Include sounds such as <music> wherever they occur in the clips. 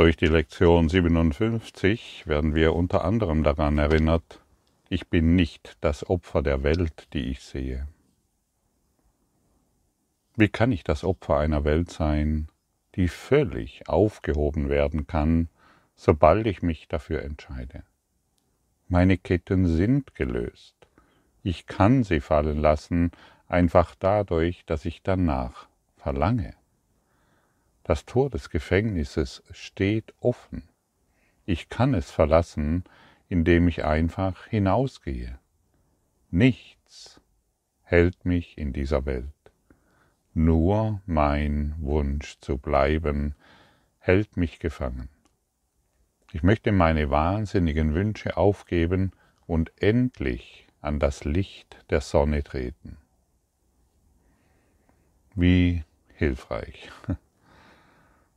Durch die Lektion 57 werden wir unter anderem daran erinnert, ich bin nicht das Opfer der Welt, die ich sehe. Wie kann ich das Opfer einer Welt sein, die völlig aufgehoben werden kann, sobald ich mich dafür entscheide? Meine Ketten sind gelöst. Ich kann sie fallen lassen, einfach dadurch, dass ich danach verlange. Das Tor des Gefängnisses steht offen. Ich kann es verlassen, indem ich einfach hinausgehe. Nichts hält mich in dieser Welt. Nur mein Wunsch zu bleiben hält mich gefangen. Ich möchte meine wahnsinnigen Wünsche aufgeben und endlich an das Licht der Sonne treten. Wie hilfreich. <laughs>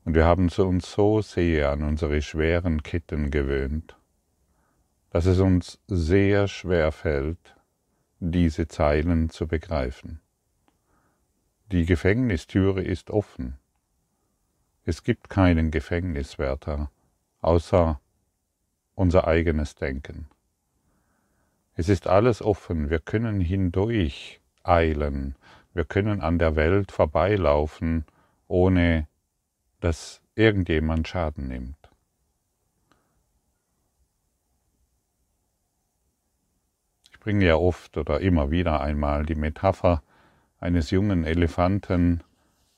Und wir haben uns so sehr an unsere schweren Ketten gewöhnt, dass es uns sehr schwer fällt, diese Zeilen zu begreifen. Die Gefängnistüre ist offen. Es gibt keinen Gefängniswärter, außer unser eigenes Denken. Es ist alles offen, wir können hindurch eilen, wir können an der Welt vorbeilaufen, ohne dass irgendjemand Schaden nimmt. Ich bringe ja oft oder immer wieder einmal die Metapher eines jungen Elefanten,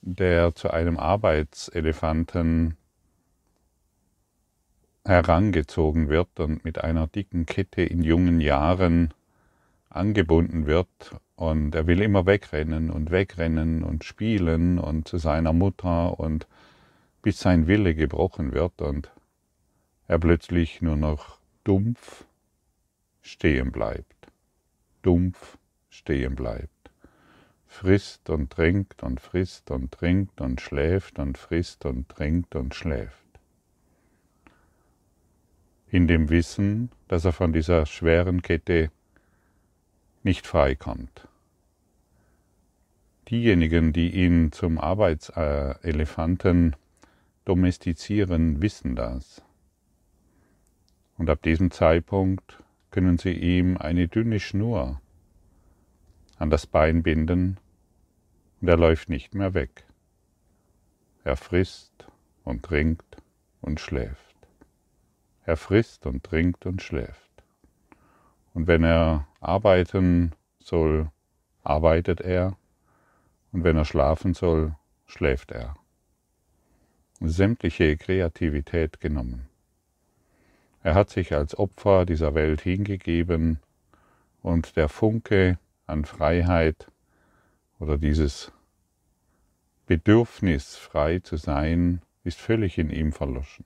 der zu einem Arbeitselefanten herangezogen wird und mit einer dicken Kette in jungen Jahren angebunden wird und er will immer wegrennen und wegrennen und spielen und zu seiner Mutter und bis sein Wille gebrochen wird und er plötzlich nur noch dumpf stehen bleibt, dumpf stehen bleibt, frisst und trinkt und frisst und trinkt und schläft und frisst und trinkt und schläft. In dem Wissen, dass er von dieser schweren Kette nicht frei kommt. Diejenigen, die ihn zum Arbeitselefanten domestizieren, wissen das. Und ab diesem Zeitpunkt können sie ihm eine dünne Schnur an das Bein binden und er läuft nicht mehr weg. Er frisst und trinkt und schläft. Er frisst und trinkt und schläft. Und wenn er arbeiten soll, arbeitet er, und wenn er schlafen soll, schläft er sämtliche Kreativität genommen. Er hat sich als Opfer dieser Welt hingegeben und der Funke an Freiheit oder dieses Bedürfnis, frei zu sein, ist völlig in ihm verloschen.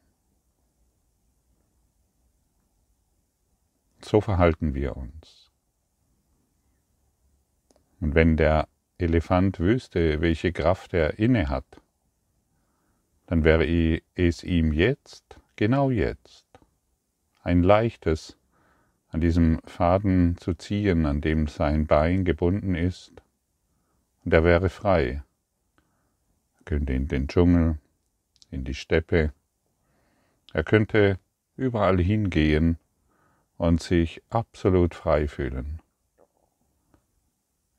So verhalten wir uns. Und wenn der Elefant wüsste, welche Kraft er inne hat, dann wäre es ihm jetzt, genau jetzt, ein leichtes, an diesem Faden zu ziehen, an dem sein Bein gebunden ist, und er wäre frei. Er könnte in den Dschungel, in die Steppe, er könnte überall hingehen und sich absolut frei fühlen.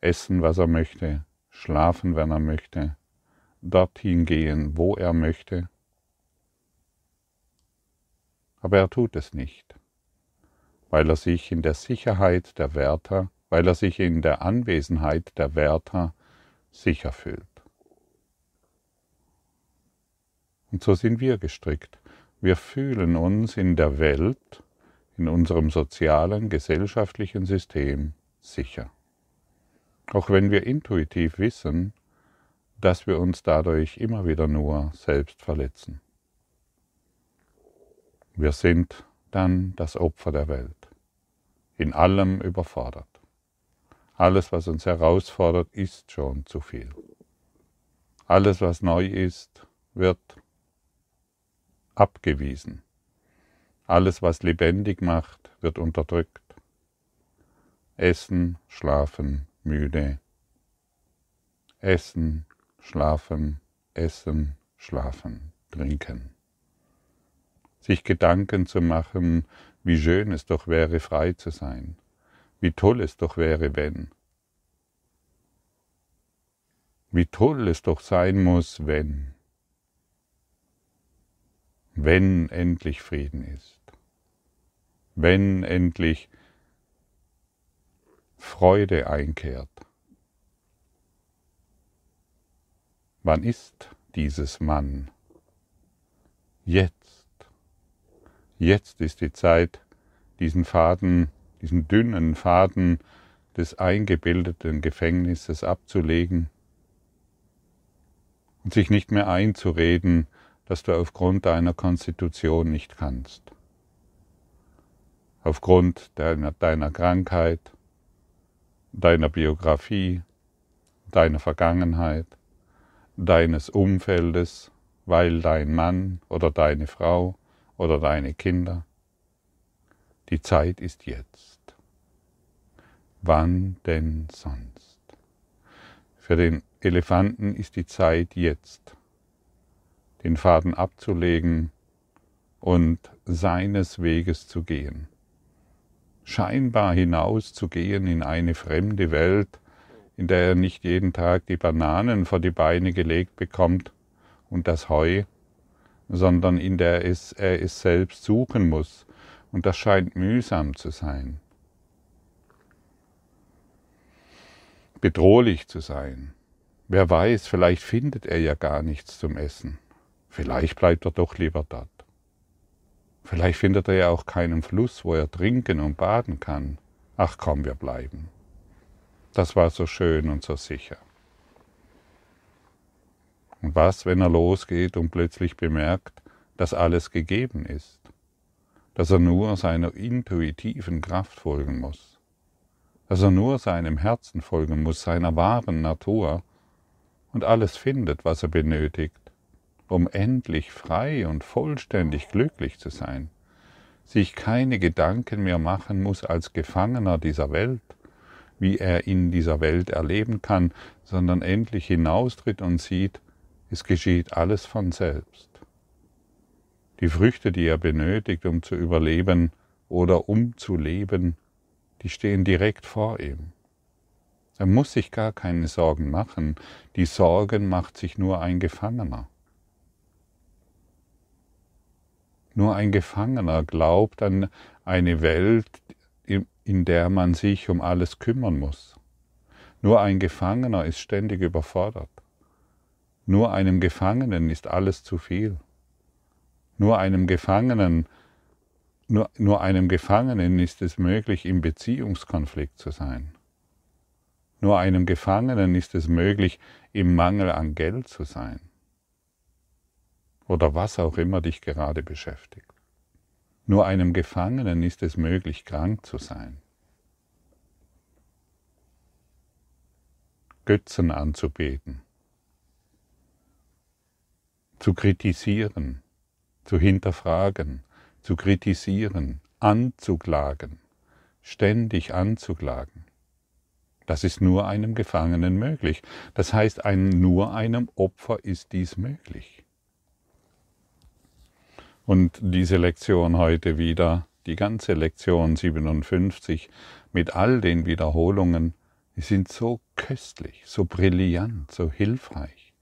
Essen, was er möchte, schlafen, wenn er möchte, dorthin gehen, wo er möchte. Aber er tut es nicht, weil er sich in der Sicherheit der Wärter, weil er sich in der Anwesenheit der Wärter sicher fühlt. Und so sind wir gestrickt. Wir fühlen uns in der Welt, in unserem sozialen, gesellschaftlichen System sicher. Auch wenn wir intuitiv wissen, dass wir uns dadurch immer wieder nur selbst verletzen. Wir sind dann das Opfer der Welt, in allem überfordert. Alles, was uns herausfordert, ist schon zu viel. Alles, was neu ist, wird abgewiesen. Alles, was lebendig macht, wird unterdrückt. Essen, schlafen, müde. Essen, schlafen, essen, schlafen, trinken. sich Gedanken zu machen, wie schön es doch wäre, frei zu sein, wie toll es doch wäre, wenn. Wie toll es doch sein muss, wenn. Wenn endlich Frieden ist. Wenn endlich Freude einkehrt. Wann ist dieses Mann? Jetzt. Jetzt ist die Zeit, diesen Faden, diesen dünnen Faden des eingebildeten Gefängnisses abzulegen und sich nicht mehr einzureden, dass du aufgrund deiner Konstitution nicht kannst, aufgrund deiner, deiner Krankheit, deiner Biografie, deiner Vergangenheit, deines Umfeldes, weil dein Mann oder deine Frau oder deine Kinder. Die Zeit ist jetzt. Wann denn sonst? Für den Elefanten ist die Zeit jetzt, den Faden abzulegen und seines Weges zu gehen. Scheinbar hinauszugehen in eine fremde Welt, in der er nicht jeden Tag die Bananen vor die Beine gelegt bekommt und das Heu, sondern in der es, er es selbst suchen muss. Und das scheint mühsam zu sein, bedrohlich zu sein. Wer weiß, vielleicht findet er ja gar nichts zum Essen. Vielleicht bleibt er doch lieber dort. Vielleicht findet er ja auch keinen Fluss, wo er trinken und baden kann. Ach komm, wir bleiben. Das war so schön und so sicher. Und was, wenn er losgeht und plötzlich bemerkt, dass alles gegeben ist, dass er nur seiner intuitiven Kraft folgen muss, dass er nur seinem Herzen folgen muss, seiner wahren Natur und alles findet, was er benötigt, um endlich frei und vollständig glücklich zu sein, sich keine Gedanken mehr machen muss als Gefangener dieser Welt, wie er in dieser Welt erleben kann, sondern endlich hinaustritt und sieht, es geschieht alles von selbst. Die Früchte, die er benötigt, um zu überleben oder um zu leben, die stehen direkt vor ihm. Er muss sich gar keine Sorgen machen. Die Sorgen macht sich nur ein Gefangener. Nur ein Gefangener glaubt an eine Welt, in der man sich um alles kümmern muss. Nur ein Gefangener ist ständig überfordert. Nur einem Gefangenen ist alles zu viel. Nur einem Gefangenen, nur, nur einem Gefangenen ist es möglich, im Beziehungskonflikt zu sein. Nur einem Gefangenen ist es möglich, im Mangel an Geld zu sein. Oder was auch immer dich gerade beschäftigt. Nur einem Gefangenen ist es möglich, krank zu sein. Götzen anzubeten zu kritisieren, zu hinterfragen, zu kritisieren, anzuklagen, ständig anzuklagen. Das ist nur einem Gefangenen möglich. Das heißt, nur einem Opfer ist dies möglich. Und diese Lektion heute wieder, die ganze Lektion 57 mit all den Wiederholungen, die sind so köstlich, so brillant, so hilfreich,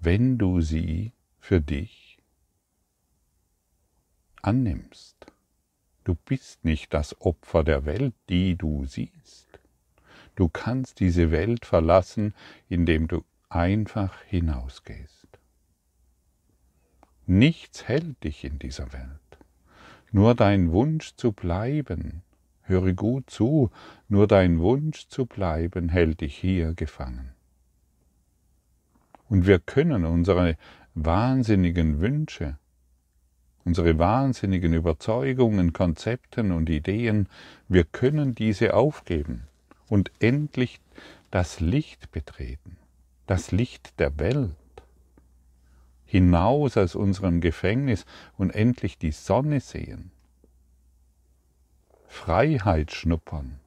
wenn du sie für dich annimmst. Du bist nicht das Opfer der Welt, die du siehst. Du kannst diese Welt verlassen, indem du einfach hinausgehst. Nichts hält dich in dieser Welt. Nur dein Wunsch zu bleiben, höre gut zu, nur dein Wunsch zu bleiben hält dich hier gefangen. Und wir können unsere wahnsinnigen Wünsche, unsere wahnsinnigen Überzeugungen, Konzepten und Ideen, wir können diese aufgeben und endlich das Licht betreten, das Licht der Welt, hinaus aus unserem Gefängnis und endlich die Sonne sehen, Freiheit schnuppern,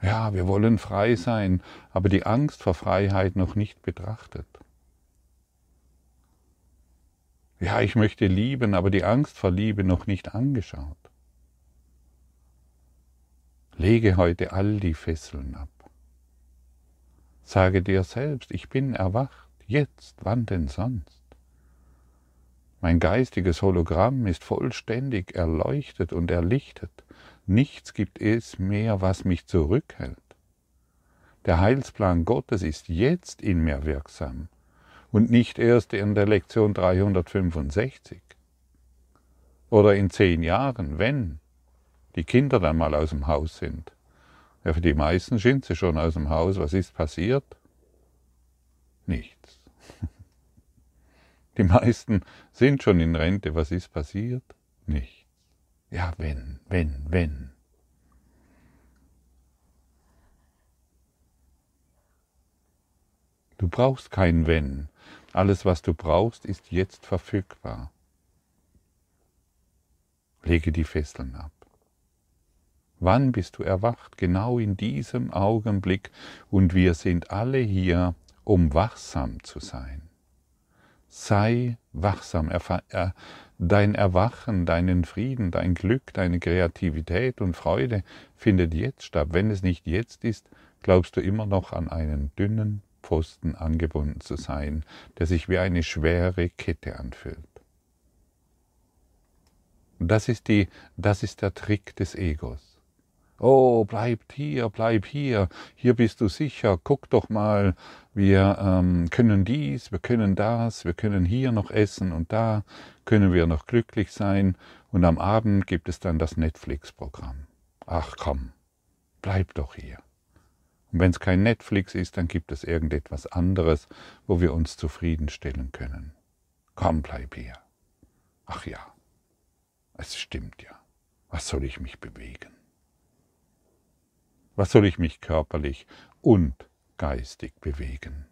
Ja, wir wollen frei sein, aber die Angst vor Freiheit noch nicht betrachtet. Ja, ich möchte lieben, aber die Angst vor Liebe noch nicht angeschaut. Lege heute all die Fesseln ab. Sage dir selbst, ich bin erwacht, jetzt, wann denn sonst? Mein geistiges Hologramm ist vollständig erleuchtet und erlichtet. Nichts gibt es mehr, was mich zurückhält. Der Heilsplan Gottes ist jetzt in mir wirksam und nicht erst in der Lektion 365 oder in zehn Jahren, wenn die Kinder dann mal aus dem Haus sind. Ja, für die meisten sind sie schon aus dem Haus. Was ist passiert? Nichts. <laughs> Die meisten sind schon in Rente. Was ist passiert? Nichts. Ja, wenn, wenn, wenn. Du brauchst kein Wenn. Alles, was du brauchst, ist jetzt verfügbar. Lege die Fesseln ab. Wann bist du erwacht? Genau in diesem Augenblick. Und wir sind alle hier, um wachsam zu sein. Sei wachsam. Dein Erwachen, deinen Frieden, dein Glück, deine Kreativität und Freude findet jetzt statt. Wenn es nicht jetzt ist, glaubst du immer noch an einen dünnen Pfosten angebunden zu sein, der sich wie eine schwere Kette anfühlt. Das ist, die, das ist der Trick des Egos. Oh, bleib hier, bleib hier, hier bist du sicher, guck doch mal, wir ähm, können dies, wir können das, wir können hier noch essen und da können wir noch glücklich sein und am Abend gibt es dann das Netflix-Programm. Ach komm, bleib doch hier. Und wenn es kein Netflix ist, dann gibt es irgendetwas anderes, wo wir uns zufriedenstellen können. Komm, bleib hier. Ach ja, es stimmt ja. Was soll ich mich bewegen? Was soll ich mich körperlich und geistig bewegen?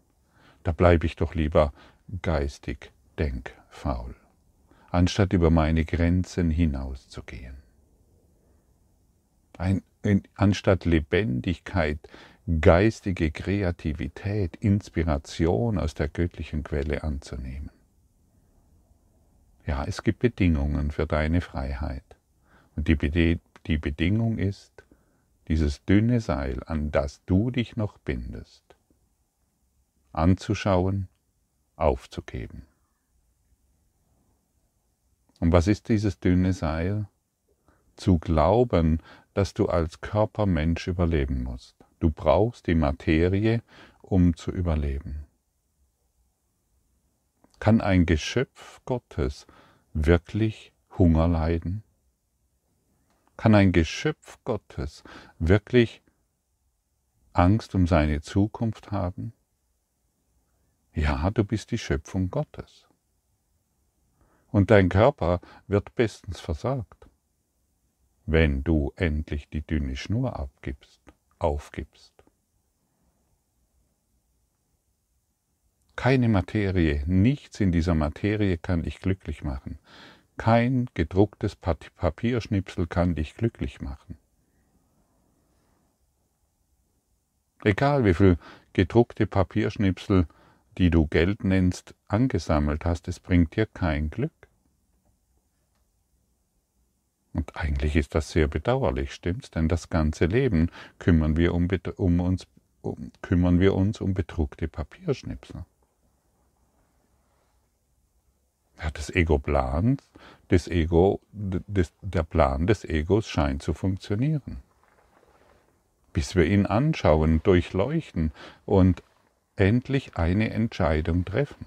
Da bleibe ich doch lieber geistig denkfaul, anstatt über meine Grenzen hinauszugehen. Ein, anstatt Lebendigkeit geistige Kreativität, Inspiration aus der göttlichen Quelle anzunehmen. Ja, es gibt Bedingungen für deine Freiheit. Und die, die Bedingung ist, dieses dünne Seil, an das du dich noch bindest, anzuschauen, aufzugeben. Und was ist dieses dünne Seil? Zu glauben, dass du als Körpermensch überleben musst. Du brauchst die Materie, um zu überleben. Kann ein Geschöpf Gottes wirklich Hunger leiden? Kann ein Geschöpf Gottes wirklich Angst um seine Zukunft haben? Ja, du bist die Schöpfung Gottes. Und dein Körper wird bestens versagt, wenn du endlich die dünne Schnur abgibst aufgibst. Keine Materie, nichts in dieser Materie kann dich glücklich machen. Kein gedrucktes Papierschnipsel kann dich glücklich machen. Egal wie viel gedruckte Papierschnipsel, die du Geld nennst, angesammelt hast, es bringt dir kein Glück. Und eigentlich ist das sehr bedauerlich, stimmt's? Denn das ganze Leben kümmern wir, um, um uns, um, kümmern wir uns um bedruckte Papierschnipsel. Ja, das Ego plant, das Ego, das, der Plan des Egos scheint zu funktionieren. Bis wir ihn anschauen, durchleuchten und endlich eine Entscheidung treffen.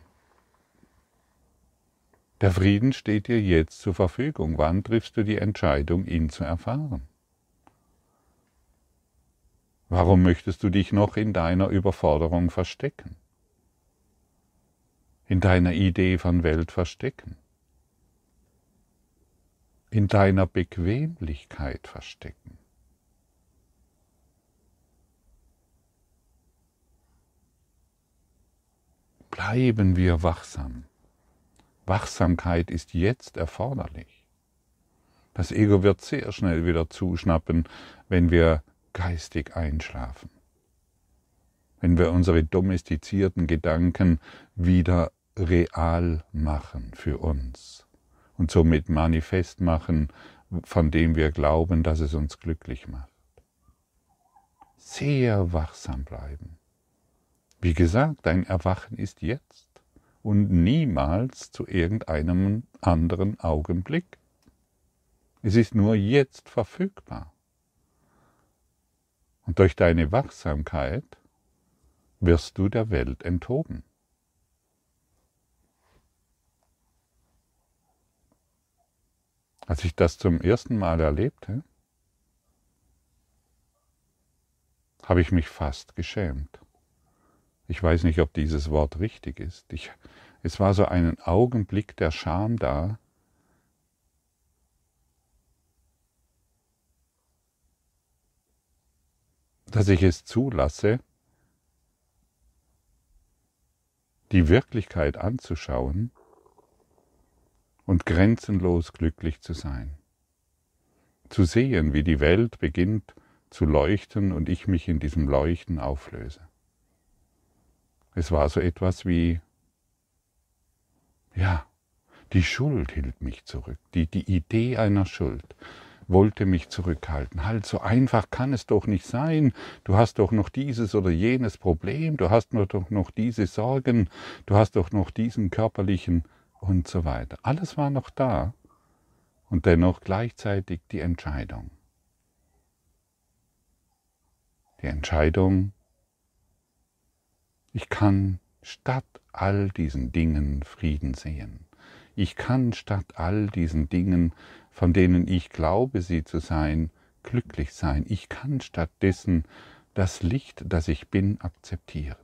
Der Frieden steht dir jetzt zur Verfügung. Wann triffst du die Entscheidung, ihn zu erfahren? Warum möchtest du dich noch in deiner Überforderung verstecken? In deiner Idee von Welt verstecken? In deiner Bequemlichkeit verstecken? Bleiben wir wachsam. Wachsamkeit ist jetzt erforderlich. Das Ego wird sehr schnell wieder zuschnappen, wenn wir geistig einschlafen. Wenn wir unsere domestizierten Gedanken wieder real machen für uns und somit manifest machen, von dem wir glauben, dass es uns glücklich macht. Sehr wachsam bleiben. Wie gesagt, dein Erwachen ist jetzt und niemals zu irgendeinem anderen Augenblick. Es ist nur jetzt verfügbar. Und durch deine Wachsamkeit wirst du der Welt enthoben. Als ich das zum ersten Mal erlebte, habe ich mich fast geschämt. Ich weiß nicht, ob dieses Wort richtig ist. Ich, es war so ein Augenblick der Scham da, dass ich es zulasse, die Wirklichkeit anzuschauen und grenzenlos glücklich zu sein. Zu sehen, wie die Welt beginnt zu leuchten und ich mich in diesem Leuchten auflöse. Es war so etwas wie, ja, die Schuld hielt mich zurück, die, die Idee einer Schuld wollte mich zurückhalten. Halt, so einfach kann es doch nicht sein. Du hast doch noch dieses oder jenes Problem, du hast doch noch diese Sorgen, du hast doch noch diesen körperlichen und so weiter. Alles war noch da und dennoch gleichzeitig die Entscheidung. Die Entscheidung, ich kann statt all diesen Dingen Frieden sehen. Ich kann statt all diesen Dingen, von denen ich glaube, sie zu sein, glücklich sein. Ich kann stattdessen das Licht, das ich bin, akzeptieren.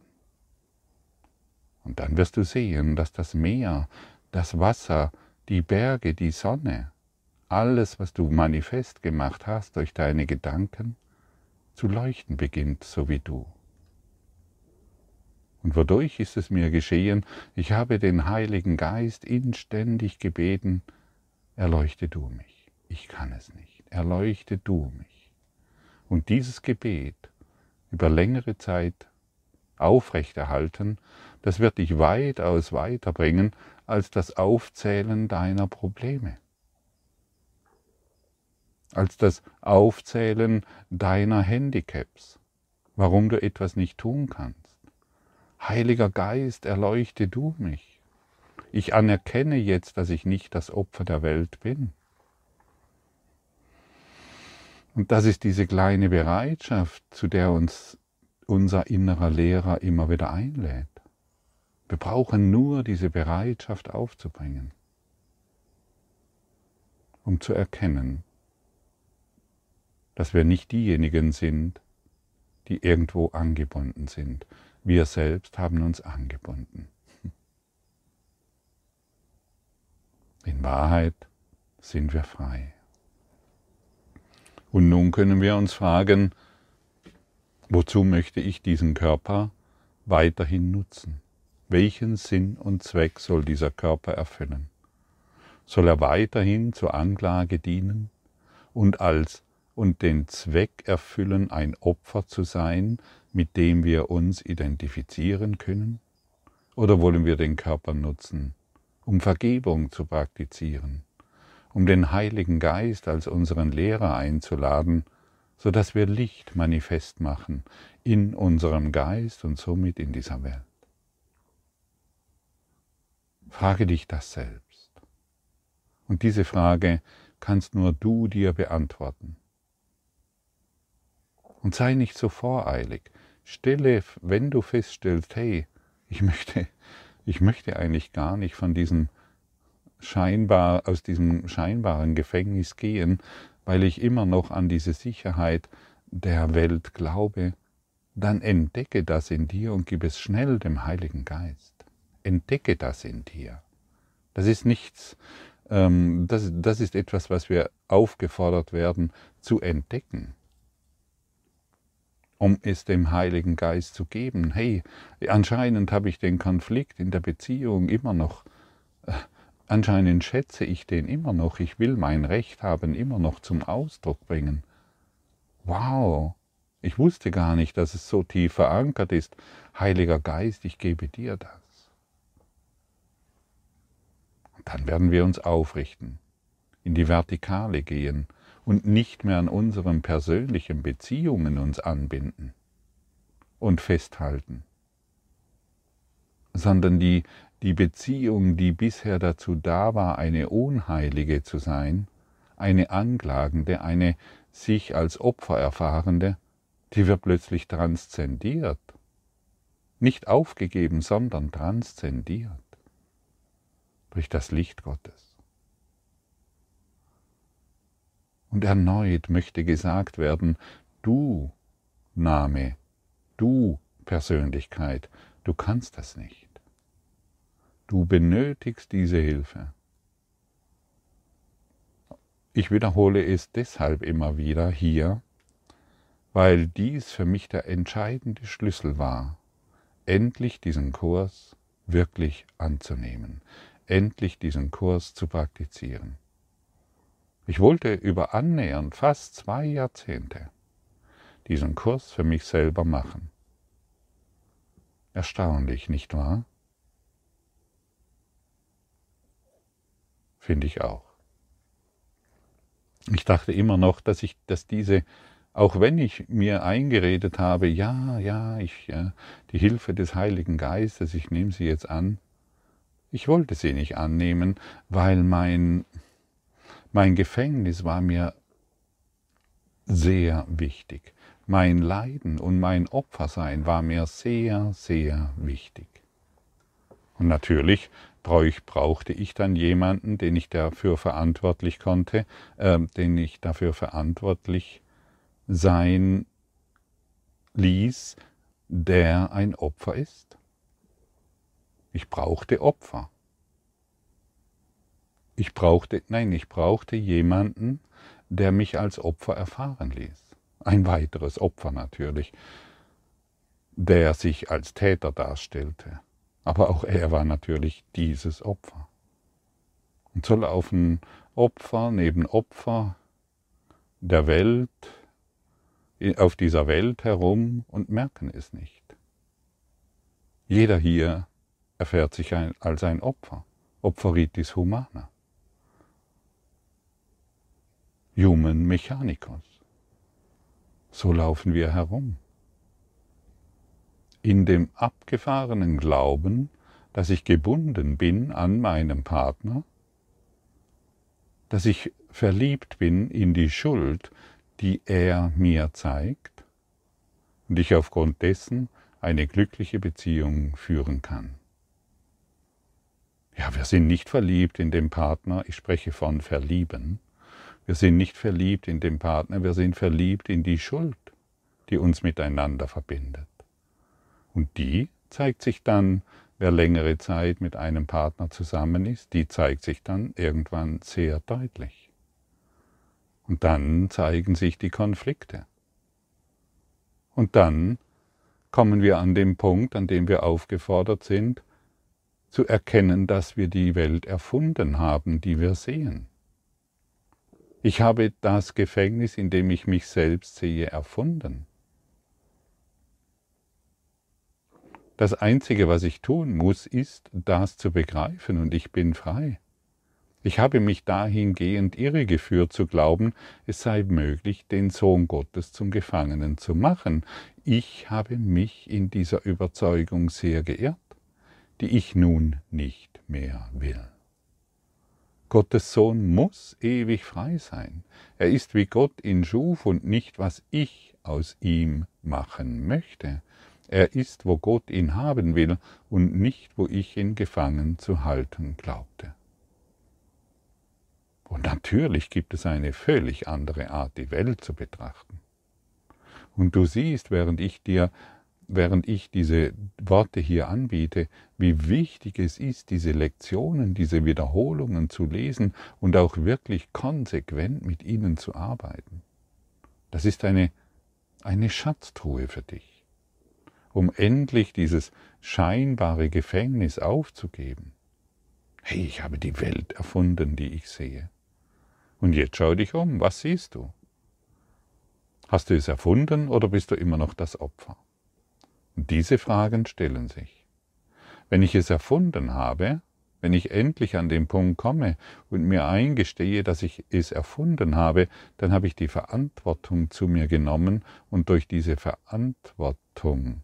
Und dann wirst du sehen, dass das Meer, das Wasser, die Berge, die Sonne, alles, was du manifest gemacht hast durch deine Gedanken, zu leuchten beginnt, so wie du. Und wodurch ist es mir geschehen? Ich habe den Heiligen Geist inständig gebeten, erleuchte du mich. Ich kann es nicht. Erleuchte du mich. Und dieses Gebet über längere Zeit aufrechterhalten, das wird dich weitaus weiterbringen als das Aufzählen deiner Probleme, als das Aufzählen deiner Handicaps, warum du etwas nicht tun kannst. Heiliger Geist, erleuchte du mich. Ich anerkenne jetzt, dass ich nicht das Opfer der Welt bin. Und das ist diese kleine Bereitschaft, zu der uns unser innerer Lehrer immer wieder einlädt. Wir brauchen nur diese Bereitschaft aufzubringen, um zu erkennen, dass wir nicht diejenigen sind, die irgendwo angebunden sind. Wir selbst haben uns angebunden. <laughs> In Wahrheit sind wir frei. Und nun können wir uns fragen, wozu möchte ich diesen Körper weiterhin nutzen? Welchen Sinn und Zweck soll dieser Körper erfüllen? Soll er weiterhin zur Anklage dienen und als und den Zweck erfüllen, ein Opfer zu sein, mit dem wir uns identifizieren können? Oder wollen wir den Körper nutzen, um Vergebung zu praktizieren, um den Heiligen Geist als unseren Lehrer einzuladen, so dass wir Licht manifest machen in unserem Geist und somit in dieser Welt? Frage dich das selbst. Und diese Frage kannst nur du dir beantworten. Und sei nicht so voreilig. Stelle, wenn du feststellst, hey, ich möchte, ich möchte eigentlich gar nicht von diesem scheinbar, aus diesem scheinbaren Gefängnis gehen, weil ich immer noch an diese Sicherheit der Welt glaube, dann entdecke das in dir und gib es schnell dem Heiligen Geist. Entdecke das in dir. Das ist nichts, ähm, das, das ist etwas, was wir aufgefordert werden zu entdecken, um es dem Heiligen Geist zu geben. Hey, anscheinend habe ich den Konflikt in der Beziehung immer noch. Äh, anscheinend schätze ich den immer noch. Ich will mein Recht haben immer noch zum Ausdruck bringen. Wow, ich wusste gar nicht, dass es so tief verankert ist. Heiliger Geist, ich gebe dir das. Dann werden wir uns aufrichten, in die Vertikale gehen und nicht mehr an unseren persönlichen Beziehungen uns anbinden und festhalten, sondern die, die Beziehung, die bisher dazu da war, eine Unheilige zu sein, eine Anklagende, eine sich als Opfer erfahrende, die wird plötzlich transzendiert. Nicht aufgegeben, sondern transzendiert durch das Licht Gottes. Und erneut möchte gesagt werden, du Name, du Persönlichkeit, du kannst das nicht. Du benötigst diese Hilfe. Ich wiederhole es deshalb immer wieder hier, weil dies für mich der entscheidende Schlüssel war, endlich diesen Kurs wirklich anzunehmen, endlich diesen Kurs zu praktizieren. Ich wollte über annähernd fast zwei Jahrzehnte diesen Kurs für mich selber machen. Erstaunlich, nicht wahr? Finde ich auch. Ich dachte immer noch, dass ich, dass diese, auch wenn ich mir eingeredet habe, ja, ja, ich, ja, die Hilfe des Heiligen Geistes, ich nehme sie jetzt an, ich wollte sie nicht annehmen, weil mein, mein Gefängnis war mir sehr wichtig. Mein Leiden und mein Opfersein war mir sehr, sehr wichtig. Und natürlich brauchte ich dann jemanden, den ich dafür verantwortlich konnte, äh, den ich dafür verantwortlich sein ließ, der ein Opfer ist. Ich brauchte Opfer. Ich brauchte, nein, ich brauchte jemanden, der mich als Opfer erfahren ließ. Ein weiteres Opfer natürlich, der sich als Täter darstellte. Aber auch er war natürlich dieses Opfer. Und so laufen Opfer neben Opfer der Welt, auf dieser Welt herum und merken es nicht. Jeder hier erfährt sich ein, als ein Opfer, Opferitis humana. Human Mechanicus. So laufen wir herum. In dem abgefahrenen Glauben, dass ich gebunden bin an meinem Partner, dass ich verliebt bin in die Schuld, die er mir zeigt, und ich aufgrund dessen eine glückliche Beziehung führen kann. Ja, wir sind nicht verliebt in den Partner, ich spreche von verlieben. Wir sind nicht verliebt in den Partner, wir sind verliebt in die Schuld, die uns miteinander verbindet. Und die zeigt sich dann, wer längere Zeit mit einem Partner zusammen ist, die zeigt sich dann irgendwann sehr deutlich. Und dann zeigen sich die Konflikte. Und dann kommen wir an den Punkt, an dem wir aufgefordert sind, zu erkennen, dass wir die Welt erfunden haben, die wir sehen. Ich habe das Gefängnis, in dem ich mich selbst sehe, erfunden. Das Einzige, was ich tun muss, ist, das zu begreifen, und ich bin frei. Ich habe mich dahingehend irregeführt zu glauben, es sei möglich, den Sohn Gottes zum Gefangenen zu machen. Ich habe mich in dieser Überzeugung sehr geirrt die ich nun nicht mehr will. Gottes Sohn muss ewig frei sein. Er ist wie Gott ihn schuf und nicht, was ich aus ihm machen möchte. Er ist, wo Gott ihn haben will und nicht, wo ich ihn gefangen zu halten glaubte. Und natürlich gibt es eine völlig andere Art, die Welt zu betrachten. Und du siehst, während ich dir während ich diese Worte hier anbiete, wie wichtig es ist, diese Lektionen, diese Wiederholungen zu lesen und auch wirklich konsequent mit ihnen zu arbeiten. Das ist eine, eine Schatztruhe für dich, um endlich dieses scheinbare Gefängnis aufzugeben. Hey, ich habe die Welt erfunden, die ich sehe. Und jetzt schau dich um, was siehst du? Hast du es erfunden oder bist du immer noch das Opfer? Und diese Fragen stellen sich. Wenn ich es erfunden habe, wenn ich endlich an den Punkt komme und mir eingestehe, dass ich es erfunden habe, dann habe ich die Verantwortung zu mir genommen und durch diese Verantwortung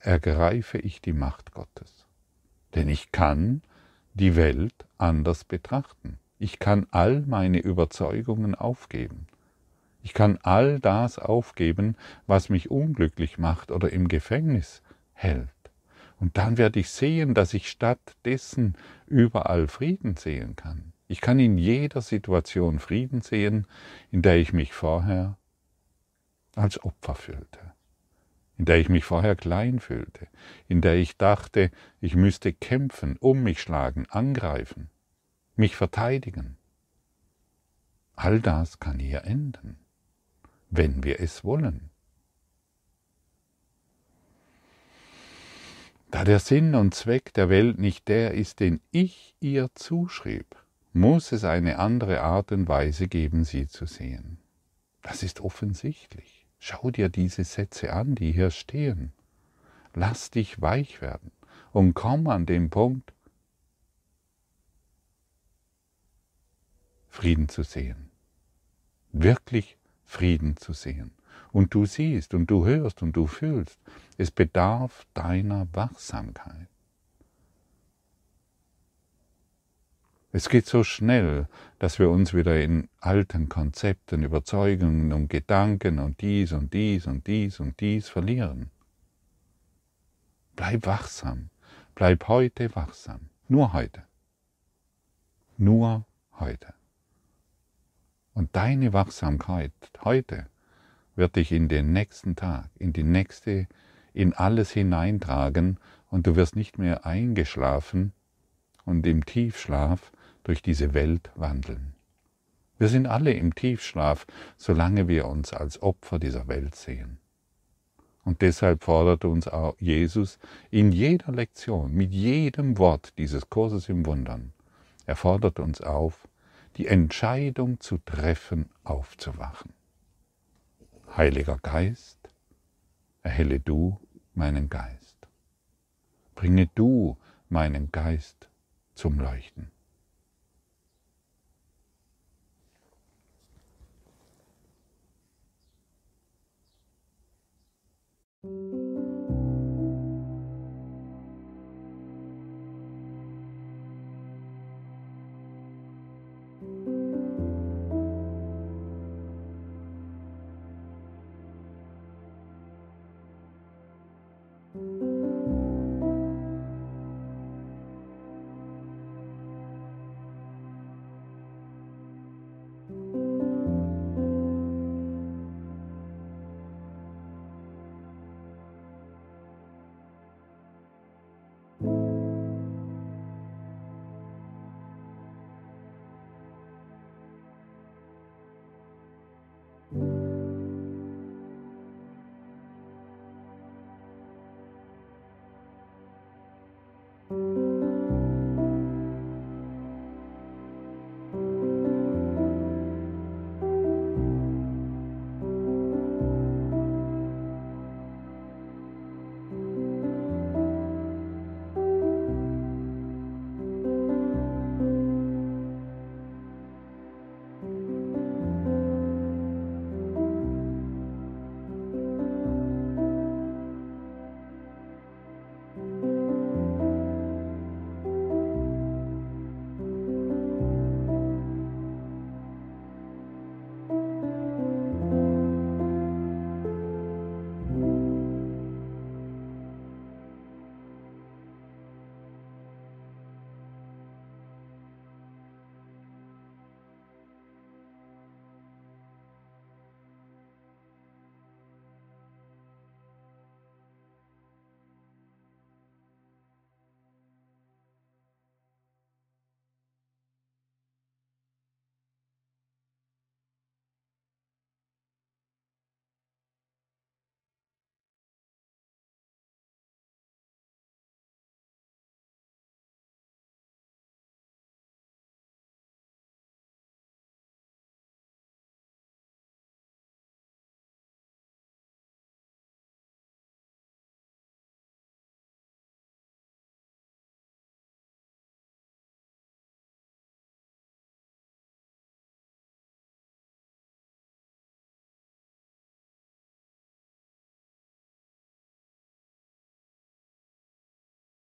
ergreife ich die Macht Gottes. Denn ich kann die Welt anders betrachten. Ich kann all meine Überzeugungen aufgeben. Ich kann all das aufgeben, was mich unglücklich macht oder im Gefängnis hält. Und dann werde ich sehen, dass ich stattdessen überall Frieden sehen kann. Ich kann in jeder Situation Frieden sehen, in der ich mich vorher als Opfer fühlte, in der ich mich vorher klein fühlte, in der ich dachte, ich müsste kämpfen, um mich schlagen, angreifen, mich verteidigen. All das kann hier enden wenn wir es wollen. Da der Sinn und Zweck der Welt nicht der ist, den ich ihr zuschrieb, muss es eine andere Art und Weise geben, sie zu sehen. Das ist offensichtlich. Schau dir diese Sätze an, die hier stehen. Lass dich weich werden und komm an den Punkt, Frieden zu sehen. Wirklich Frieden zu sehen. Und du siehst und du hörst und du fühlst, es bedarf deiner Wachsamkeit. Es geht so schnell, dass wir uns wieder in alten Konzepten, Überzeugungen und Gedanken und dies und dies und dies und dies verlieren. Bleib wachsam, bleib heute wachsam, nur heute. Nur heute. Und deine Wachsamkeit heute wird dich in den nächsten Tag, in die nächste, in alles hineintragen und du wirst nicht mehr eingeschlafen und im Tiefschlaf durch diese Welt wandeln. Wir sind alle im Tiefschlaf, solange wir uns als Opfer dieser Welt sehen. Und deshalb fordert uns auch Jesus in jeder Lektion, mit jedem Wort dieses Kurses im Wundern, er fordert uns auf, die Entscheidung zu treffen, aufzuwachen. Heiliger Geist, erhelle du meinen Geist. Bringe du meinen Geist zum Leuchten. Musik